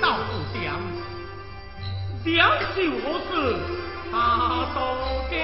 到不讲，两袖何事？他都给。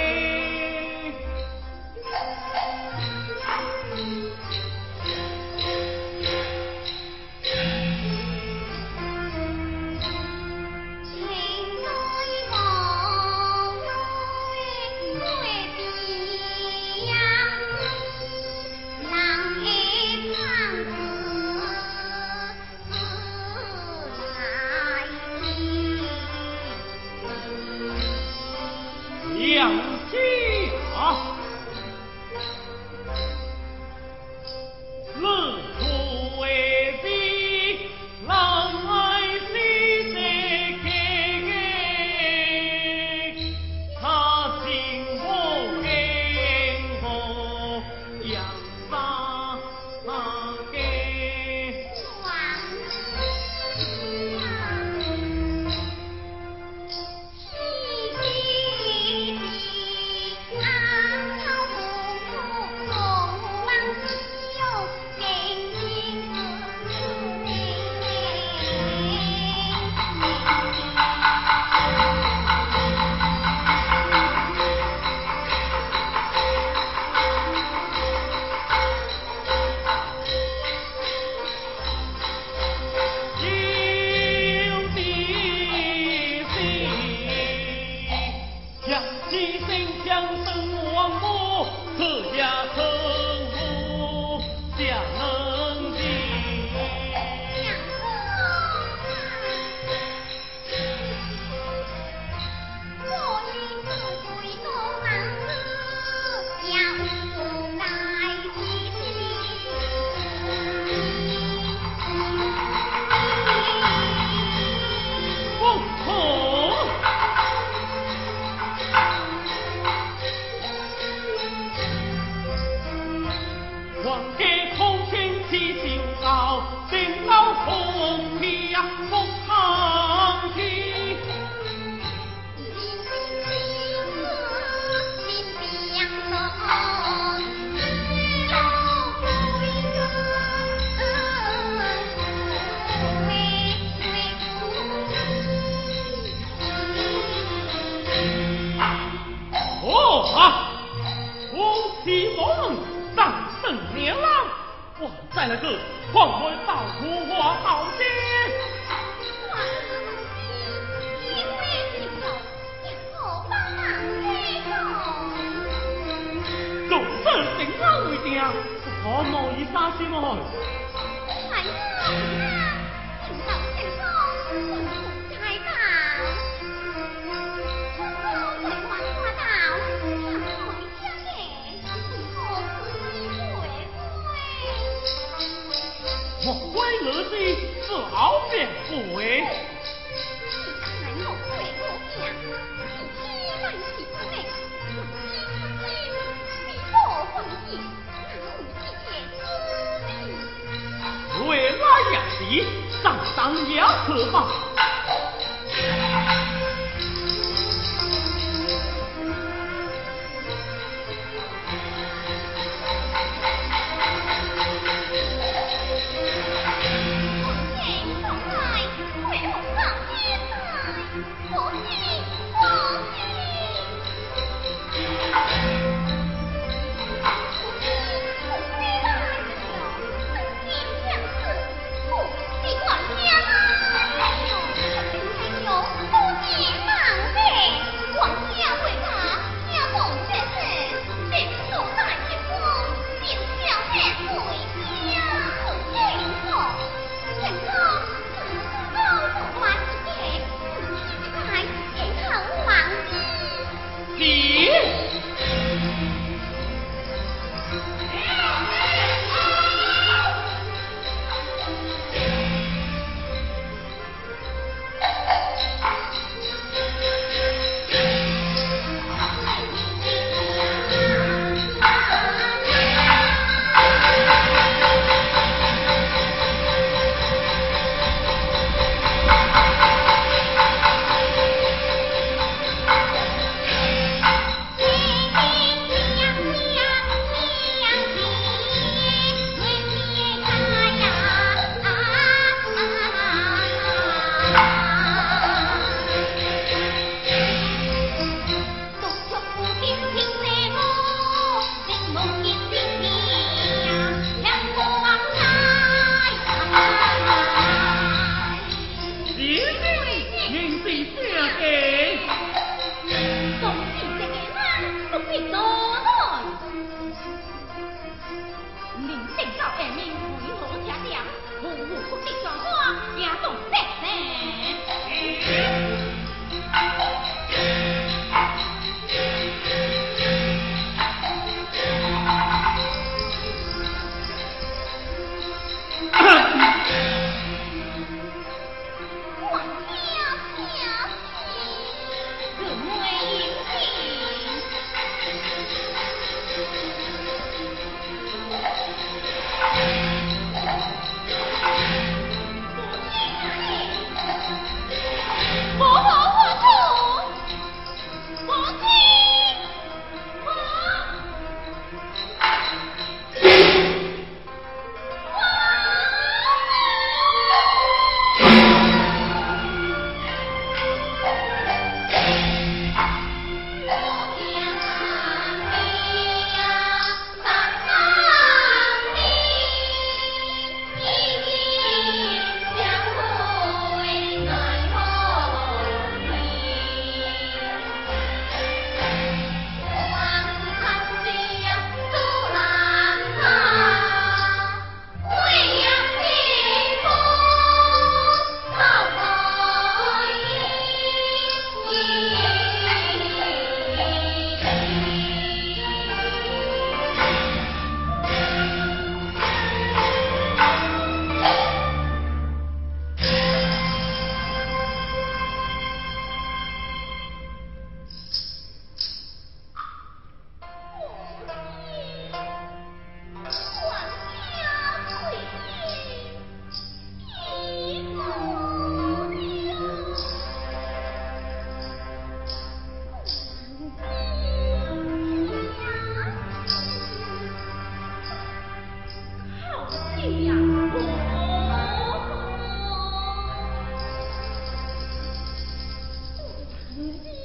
Vas-y.